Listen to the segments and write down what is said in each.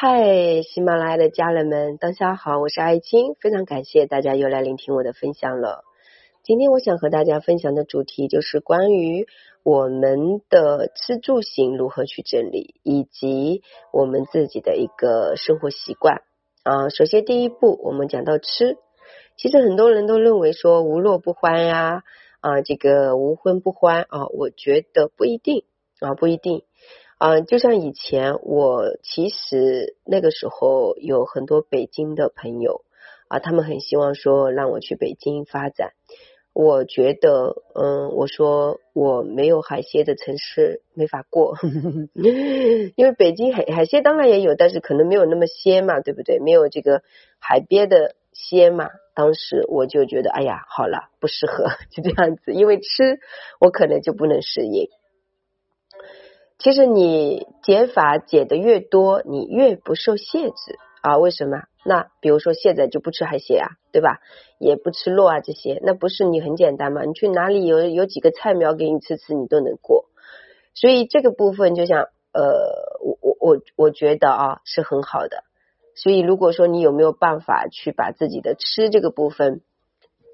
嗨，喜马拉雅的家人们，大家好，我是爱青，非常感谢大家又来聆听我的分享了。今天我想和大家分享的主题就是关于我们的吃住行如何去整理，以及我们自己的一个生活习惯啊。首先第一步，我们讲到吃，其实很多人都认为说无乐不欢呀，啊，这个无荤不欢啊，我觉得不一定啊，不一定。啊，就像以前我其实那个时候有很多北京的朋友啊，他们很希望说让我去北京发展。我觉得，嗯，我说我没有海鲜的城市没法过，因为北京海海鲜当然也有，但是可能没有那么鲜嘛，对不对？没有这个海边的鲜嘛。当时我就觉得，哎呀，好了，不适合，就这样子，因为吃我可能就不能适应。其实你减法减的越多，你越不受限制啊？为什么？那比如说现在就不吃海鲜啊，对吧？也不吃肉啊这些，那不是你很简单吗？你去哪里有有几个菜苗给你吃吃，你都能过。所以这个部分就像呃，我我我我觉得啊是很好的。所以如果说你有没有办法去把自己的吃这个部分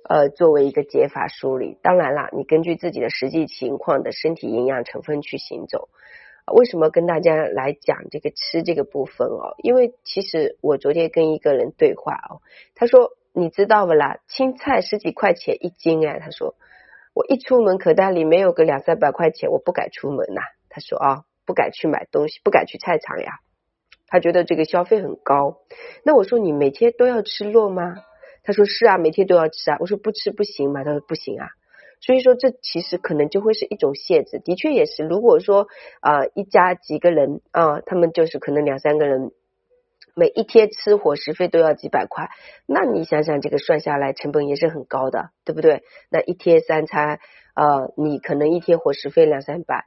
呃作为一个解法梳理？当然啦，你根据自己的实际情况的身体营养成分去行走。为什么跟大家来讲这个吃这个部分哦？因为其实我昨天跟一个人对话哦，他说你知道不啦？青菜十几块钱一斤哎，他说我一出门口袋里没有个两三百块钱，我不敢出门呐。他说啊，不敢去买东西，不敢去菜场呀。他觉得这个消费很高。那我说你每天都要吃肉吗？他说是啊，每天都要吃啊。我说不吃不行吗？他说不行啊。所以说，这其实可能就会是一种限制。的确也是，如果说啊，一家几个人啊，他们就是可能两三个人，每一天吃伙食费都要几百块，那你想想，这个算下来成本也是很高的，对不对？那一天三餐，呃，你可能一天伙食费两三百，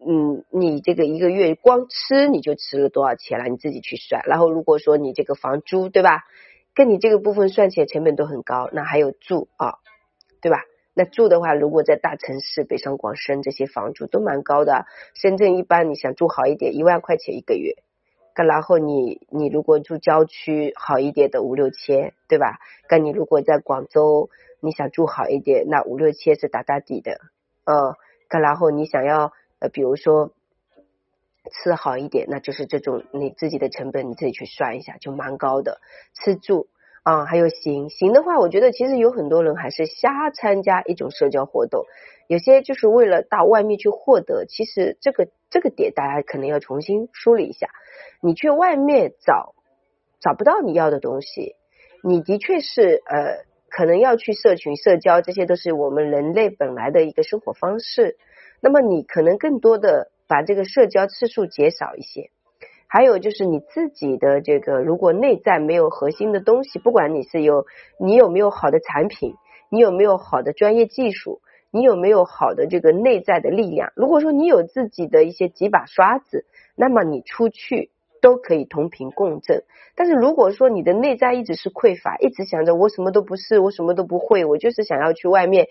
嗯，你这个一个月光吃你就吃了多少钱了？你自己去算。然后如果说你这个房租，对吧？跟你这个部分算起来成本都很高，那还有住啊，对吧？那住的话，如果在大城市，北上广深这些房租都蛮高的。深圳一般你想住好一点，一万块钱一个月。然后你你如果住郊区好一点的五六千，对吧？跟你如果在广州，你想住好一点，那五六千是打打底的。呃，然后你想要呃，比如说吃好一点，那就是这种你自己的成本你自己去算一下，就蛮高的。吃住。啊，还有行行的话，我觉得其实有很多人还是瞎参加一种社交活动，有些就是为了到外面去获得。其实这个这个点大家可能要重新梳理一下。你去外面找找不到你要的东西，你的确是呃可能要去社群社交，这些都是我们人类本来的一个生活方式。那么你可能更多的把这个社交次数减少一些。还有就是你自己的这个，如果内在没有核心的东西，不管你是有你有没有好的产品，你有没有好的专业技术，你有没有好的这个内在的力量，如果说你有自己的一些几把刷子，那么你出去都可以同频共振。但是如果说你的内在一直是匮乏，一直想着我什么都不是，我什么都不会，我就是想要去外面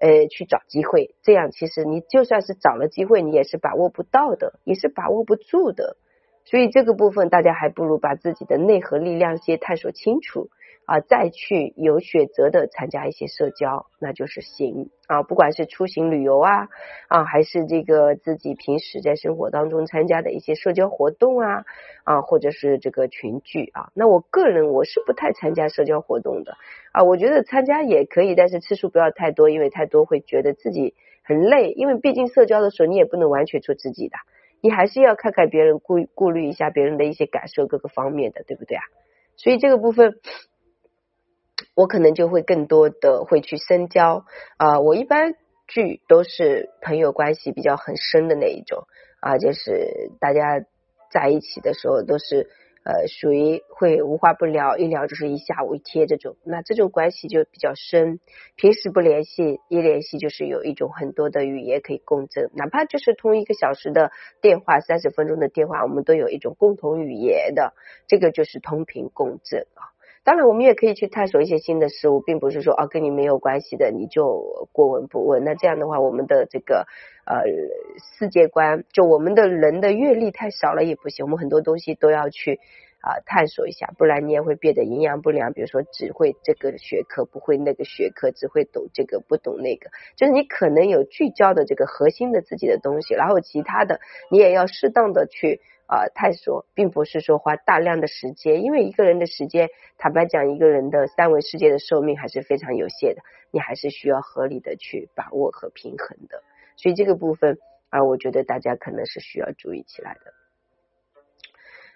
呃去找机会，这样其实你就算是找了机会，你也是把握不到的，也是把握不住的。所以这个部分，大家还不如把自己的内核力量先探索清楚啊，再去有选择的参加一些社交，那就是行啊。不管是出行旅游啊啊，还是这个自己平时在生活当中参加的一些社交活动啊啊，或者是这个群聚啊。那我个人我是不太参加社交活动的啊，我觉得参加也可以，但是次数不要太多，因为太多会觉得自己很累，因为毕竟社交的时候你也不能完全做自己的。你还是要看看别人，顾顾虑一下别人的一些感受，各个方面的，对不对啊？所以这个部分，我可能就会更多的会去深交啊。我一般聚都是朋友关系比较很深的那一种啊，就是大家在一起的时候都是。呃，属于会无话不聊，一聊就是一下午一天这种，那这种关系就比较深。平时不联系，一联系就是有一种很多的语言可以共振，哪怕就是通一个小时的电话，三十分钟的电话，我们都有一种共同语言的，这个就是同频共振啊。当然，我们也可以去探索一些新的事物，并不是说啊跟你没有关系的你就过问不问。那这样的话，我们的这个呃世界观，就我们的人的阅历太少了也不行，我们很多东西都要去啊探索一下，不然你也会变得营养不良。比如说只会这个学科不会那个学科，只会懂这个不懂那个，就是你可能有聚焦的这个核心的自己的东西，然后其他的你也要适当的去。啊，探索并不是说花大量的时间，因为一个人的时间，坦白讲，一个人的三维世界的寿命还是非常有限的，你还是需要合理的去把握和平衡的。所以这个部分啊，我觉得大家可能是需要注意起来的。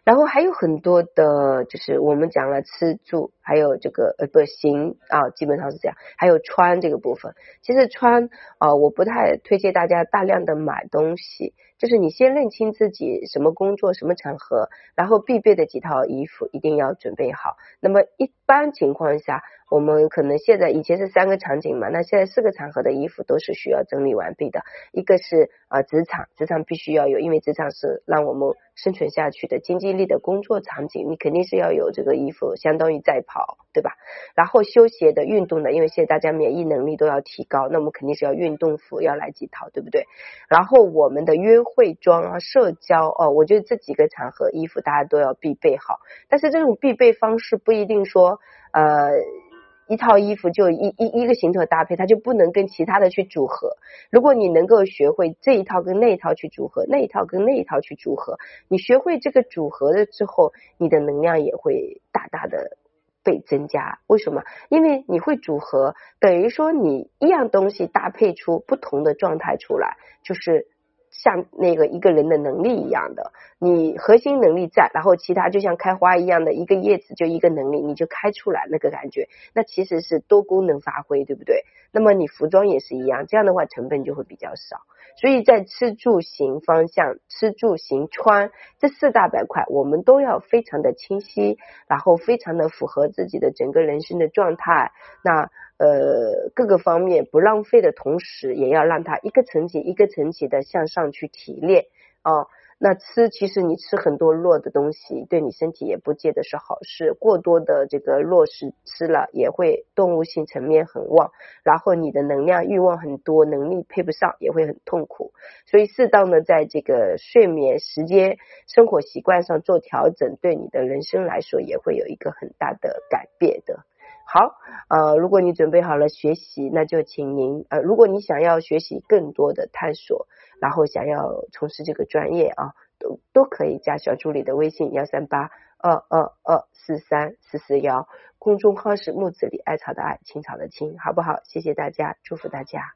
然后还有很多的，就是我们讲了吃住，还有这个呃不行啊，基本上是这样。还有穿这个部分，其实穿啊，我不太推荐大家大量的买东西，就是你先认清自己什么工作、什么场合，然后必备的几套衣服一定要准备好。那么一般情况下。我们可能现在以前是三个场景嘛，那现在四个场合的衣服都是需要整理完毕的。一个是啊职场，职场必须要有，因为职场是让我们生存下去的经济力的工作场景，你肯定是要有这个衣服，相当于在跑，好对吧？然后休闲的、运动的，因为现在大家免疫能力都要提高，那我们肯定是要运动服要来几套，对不对？然后我们的约会装啊、社交哦，我觉得这几个场合衣服大家都要必备好，但是这种必备方式不一定说呃。一套衣服就一一一个形特搭配，它就不能跟其他的去组合。如果你能够学会这一套跟那一套去组合，那一套跟那一套去组合，你学会这个组合了之后，你的能量也会大大的被增加。为什么？因为你会组合，等于说你一样东西搭配出不同的状态出来，就是。像那个一个人的能力一样的，你核心能力在，然后其他就像开花一样的一个叶子就一个能力，你就开出来那个感觉，那其实是多功能发挥，对不对？那么你服装也是一样，这样的话成本就会比较少。所以在吃住行方向，吃住行穿这四大板块，我们都要非常的清晰，然后非常的符合自己的整个人生的状态。那呃，各个方面不浪费的同时，也要让它一个层级一个层级的向上去提炼啊。那吃，其实你吃很多弱的东西，对你身体也不见得是好事。过多的这个弱食吃了，也会动物性层面很旺，然后你的能量欲望很多，能力配不上，也会很痛苦。所以适当的在这个睡眠时间、生活习惯上做调整，对你的人生来说也会有一个很大的改变的。好，呃，如果你准备好了学习，那就请您，呃，如果你想要学习更多的探索。然后想要从事这个专业啊，都都可以加小助理的微信幺三八二二二四三四四幺，公众号是木子李艾草的艾青草的青，好不好？谢谢大家，祝福大家。